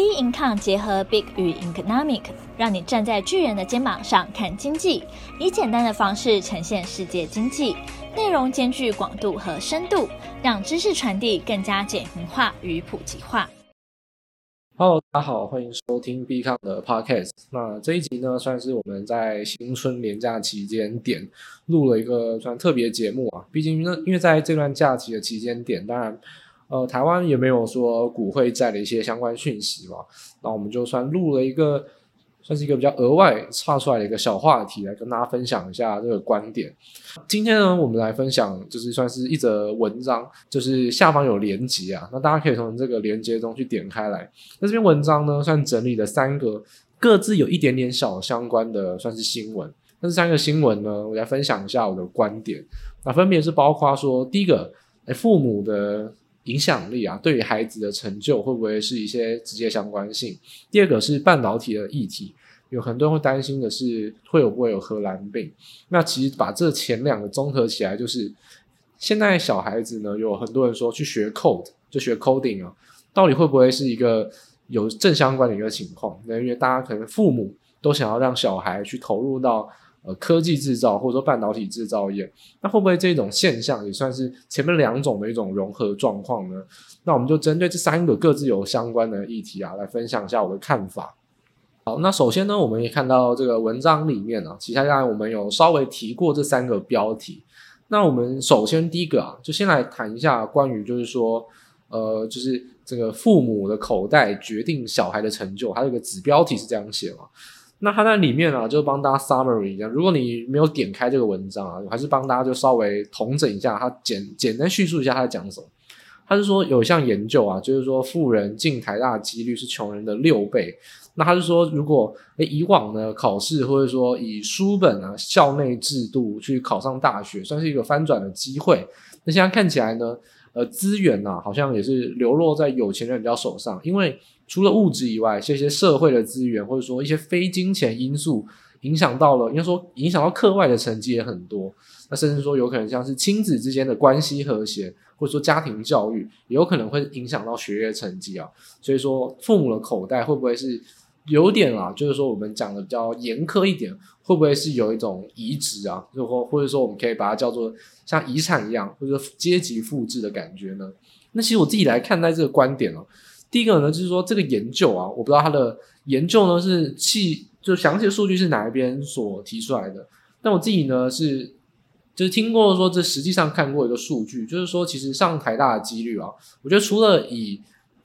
B Income 结合 Big 与 Economic，让你站在巨人的肩膀上看经济，以简单的方式呈现世界经济，内容兼具广度和深度，让知识传递更加简明化与普及化。Hello，大家好，欢迎收听 Bincom 的 Podcast。那这一集呢，算是我们在新春连假期间点录了一个算特别节目啊。毕竟呢，因为在这段假期的期间点，当然。呃，台湾也没有说股会债的一些相关讯息嘛，那我们就算录了一个，算是一个比较额外插出来的一个小话题，来跟大家分享一下这个观点。今天呢，我们来分享就是算是一则文章，就是下方有连结啊，那大家可以从这个连接中去点开来。那这篇文章呢，算整理了三个各自有一点点小相关的，算是新闻。那这三个新闻呢，我来分享一下我的观点。那分别是包括说，第一个，哎，父母的。影响力啊，对于孩子的成就会不会是一些直接相关性？第二个是半导体的议题，有很多人会担心的是会有不会有荷兰病。那其实把这前两个综合起来，就是现在小孩子呢，有很多人说去学 code 就学 coding 啊，到底会不会是一个有正相关的一个情况？那因为大家可能父母都想要让小孩去投入到。呃，科技制造或者说半导体制造业，那会不会这种现象也算是前面两种的一种融合状况呢？那我们就针对这三个各自有相关的议题啊，来分享一下我的看法。好，那首先呢，我们也看到这个文章里面啊，其他当然我们有稍微提过这三个标题。那我们首先第一个啊，就先来谈一下关于就是说，呃，就是这个父母的口袋决定小孩的成就，它这个子标题是这样写嘛？那他在里面啊，就帮大家 summary 一下。如果你没有点开这个文章啊，我还是帮大家就稍微统整一下，他简简单叙述一下他在讲什么。他是说有一项研究啊，就是说富人进台大的几率是穷人的六倍。那他是说，如果以往呢考试或者说以书本啊校内制度去考上大学，算是一个翻转的机会。那现在看起来呢，呃资源呐、啊、好像也是流落在有钱人比较手上，因为。除了物质以外，这些社会的资源，或者说一些非金钱因素，影响到了，应该说影响到课外的成绩也很多。那甚至说有可能像是亲子之间的关系和谐，或者说家庭教育，也有可能会影响到学业成绩啊。所以说，父母的口袋会不会是有点啊？就是说我们讲的比较严苛一点，会不会是有一种移植啊？或或者说我们可以把它叫做像遗产一样，或者阶级复制的感觉呢？那其实我自己来看待这个观点哦、啊。第一个呢，就是说这个研究啊，我不知道它的研究呢是细就详细的数据是哪一边所提出来的。但我自己呢是就是听过说，这实际上看过一个数据，就是说其实上台大的几率啊，我觉得除了以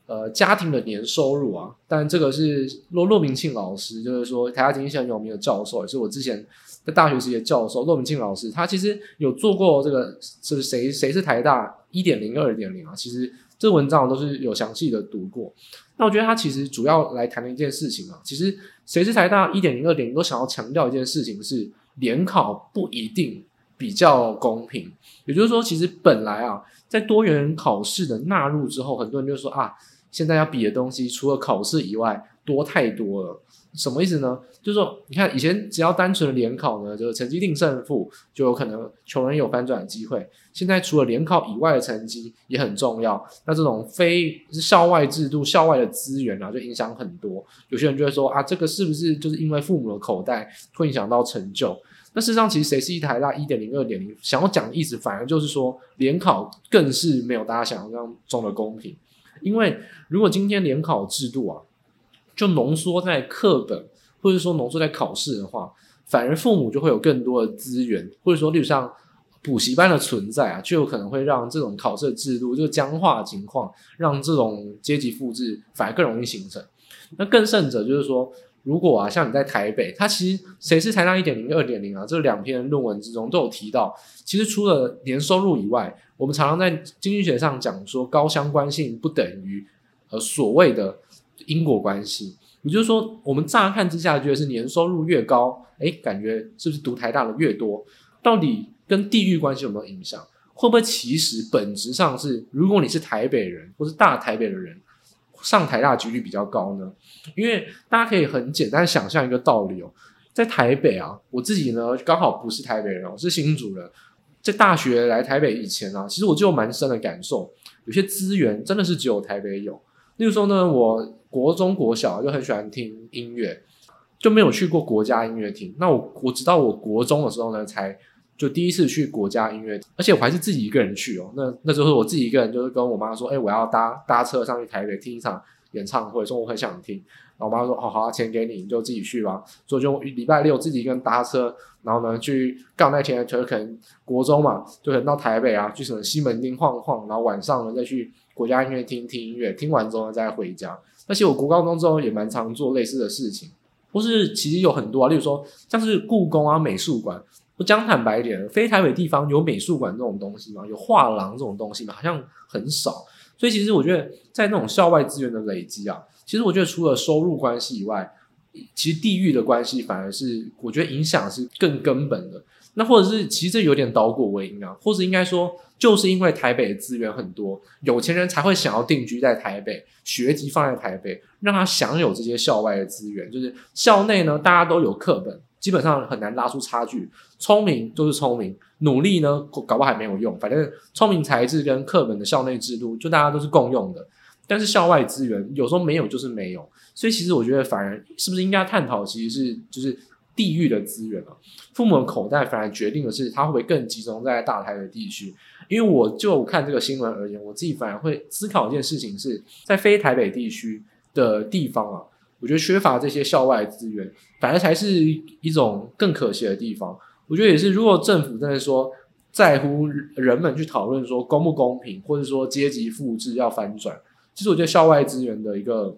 呃家庭的年收入啊，但这个是骆骆明庆老师，就是说台大经济系很有名的教授，也是我之前在大学时的教授骆明庆老师，他其实有做过这个是谁谁是台大一点零二点零啊，其实。这文章我都是有详细的读过，那我觉得他其实主要来谈的一件事情啊，其实谁是台大一点零二点零都想要强调一件事情是联考不一定比较公平，也就是说，其实本来啊，在多元考试的纳入之后，很多人就说啊，现在要比的东西除了考试以外多太多了。什么意思呢？就是说，你看以前只要单纯的联考呢，就是成绩定胜负，就有可能穷人有翻转的机会。现在除了联考以外的成绩也很重要，那这种非校外制度、校外的资源啊，就影响很多。有些人就会说啊，这个是不是就是因为父母的口袋会影响到成就？那事实上，其实谁是一台大一点零、二点零，想要讲的意思，反而就是说联考更是没有大家想象中的公平。因为如果今天联考制度啊，就浓缩在课本，或者说浓缩在考试的话，反而父母就会有更多的资源，或者说，例如像补习班的存在啊，就有可能会让这种考试制度就僵化情况，让这种阶级复制反而更容易形成。那更甚者就是说，如果啊，像你在台北，它其实谁是台大一点零、二点零啊，这两篇论文之中都有提到，其实除了年收入以外，我们常常在经济学上讲说，高相关性不等于呃所谓的。因果关系，也就是说，我们乍看之下觉得是年收入越高，哎，感觉是不是读台大的越多？到底跟地域关系有没有影响？会不会其实本质上是，如果你是台北人或是大台北的人，上台大几率比较高呢？因为大家可以很简单想象一个道理哦，在台北啊，我自己呢刚好不是台北人，我是新竹人，在大学来台北以前啊，其实我就有蛮深的感受，有些资源真的是只有台北有。例如说呢，我国中国小就很喜欢听音乐，就没有去过国家音乐厅。那我我直到我国中的时候呢，才就第一次去国家音乐，而且我还是自己一个人去哦。那那时候我自己一个人，就是跟我妈说，哎，我要搭搭车上去台北听一场演唱会，说我很想听。然后我妈说，好好，钱给你，你就自己去吧。所以就礼拜六自己一个人搭车，然后呢去刚那天就可能国中嘛，就可能到台北啊，去什么西门町晃晃，然后晚上呢再去。国家音乐厅听音乐，听完之后再回家。而且我国高中之后也蛮常做类似的事情，或是其实有很多啊，例如说像是故宫啊、美术馆。我讲坦白一点，非台北地方有美术馆这种东西吗？有画廊这种东西吗？好像很少。所以其实我觉得，在那种校外资源的累积啊，其实我觉得除了收入关系以外，其实地域的关系反而是我觉得影响是更根本的。那或者是其实这有点倒果为因啊，或者应该说。就是因为台北的资源很多，有钱人才会想要定居在台北，学籍放在台北，让他享有这些校外的资源。就是校内呢，大家都有课本，基本上很难拉出差距。聪明就是聪明，努力呢搞不好还没有用。反正聪明才智跟课本的校内制度，就大家都是共用的。但是校外资源有时候没有就是没有，所以其实我觉得，反而是不是应该探讨，其实是就是地域的资源啊。父母的口袋反而决定的是，他会不会更集中在大台北地区。因为我就看这个新闻而言，我自己反而会思考一件事情是，在非台北地区的地方啊，我觉得缺乏这些校外资源，反而才是一种更可惜的地方。我觉得也是，如果政府真的说在乎人们去讨论说公不公平，或者说阶级复制要翻转，其实我觉得校外资源的一个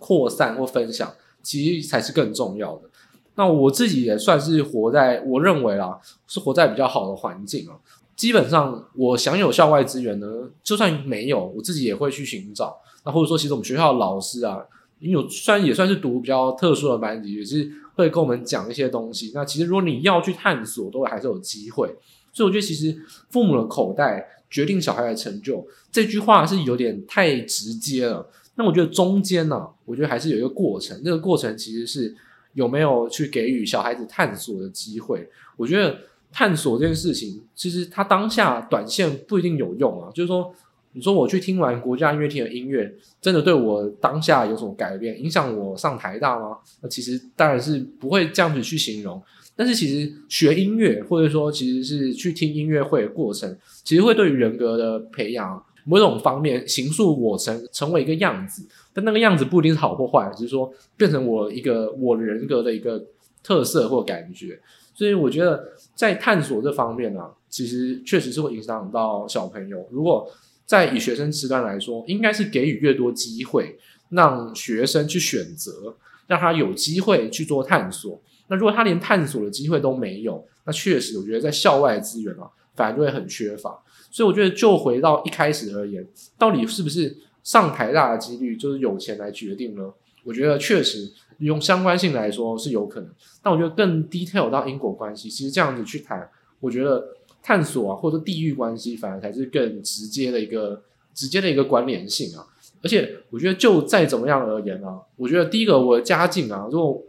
扩散或分享，其实才是更重要的。那我自己也算是活在我认为啦，是活在比较好的环境啊。基本上，我享有校外资源呢，就算没有，我自己也会去寻找。那或者说，其实我们学校的老师啊，因为有虽然也算是读比较特殊的班级，也是会跟我们讲一些东西。那其实如果你要去探索，都还是有机会。所以我觉得，其实父母的口袋决定小孩的成就，这句话是有点太直接了。那我觉得中间呢、我觉得还是有一个过程。这个过程其实是有没有去给予小孩子探索的机会。我觉得。探索这件事情，其实它当下短线不一定有用啊。就是说，你说我去听完国家音乐厅的音乐，真的对我当下有什么改变，影响我上台大吗？那其实当然是不会这样子去形容。但是其实学音乐，或者说其实是去听音乐会的过程，其实会对于人格的培养某种方面形塑我成成为一个样子。但那个样子不一定是好或坏，只是说变成我一个我人格的一个特色或感觉。所以我觉得在探索这方面呢、其实确实是会影响到小朋友。如果在以学生时段来说，应该是给予越多机会，让学生去选择，让他有机会去做探索。那如果他连探索的机会都没有，那确实我觉得在校外资源啊，反而就会很缺乏。所以我觉得就回到一开始而言，到底是不是上台大的几率就是有钱来决定呢？我觉得确实。用相关性来说是有可能，但我觉得更 detail 到因果关系，其实这样子去谈，我觉得探索啊，或者地域关系，反而才是更直接的一个直接的一个关联性啊。而且我觉得就再怎么样而言啊，我觉得第一个我的家境啊，如果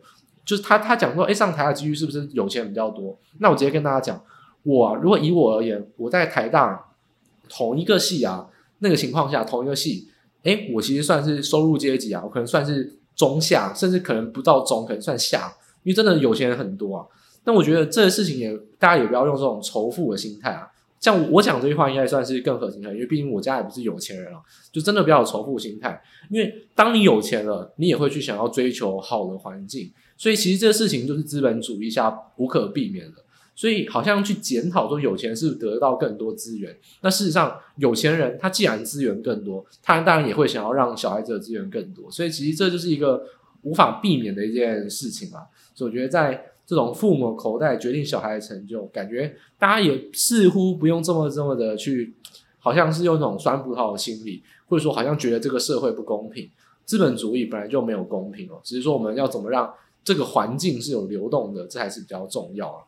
就是他他讲说，哎，上台的几率是不是有钱人比较多？那我直接跟大家讲，我，如果以我而言，我在台大同一个系啊，那个情况下同一个系，哎，我其实算是收入阶级啊，我可能算是。中下，甚至可能不到中，可能算下，因为真的有钱人很多啊。那我觉得这个事情也，大家也不要用这种仇富的心态啊。像我讲这句话，应该算是更合情合理，因为毕竟我家也不是有钱人啊，就真的不要有仇富心态。因为当你有钱了，你也会去想要追求好的环境，所以其实这个事情就是资本主义下无可避免的。所以好像去检讨说有钱是得到更多资源，那事实上有钱人他既然资源更多，他当然也会想要让小孩子的资源更多，所以其实这就是一个无法避免的一件事情嘛。所以我觉得在这种父母口袋决定小孩的成就，感觉大家也似乎不用这么这么的去，好像是用那种酸葡萄的心理，或者说好像觉得这个社会不公平，资本主义本来就没有公平哦，只是说我们要怎么让这个环境是有流动的，这还是比较重要。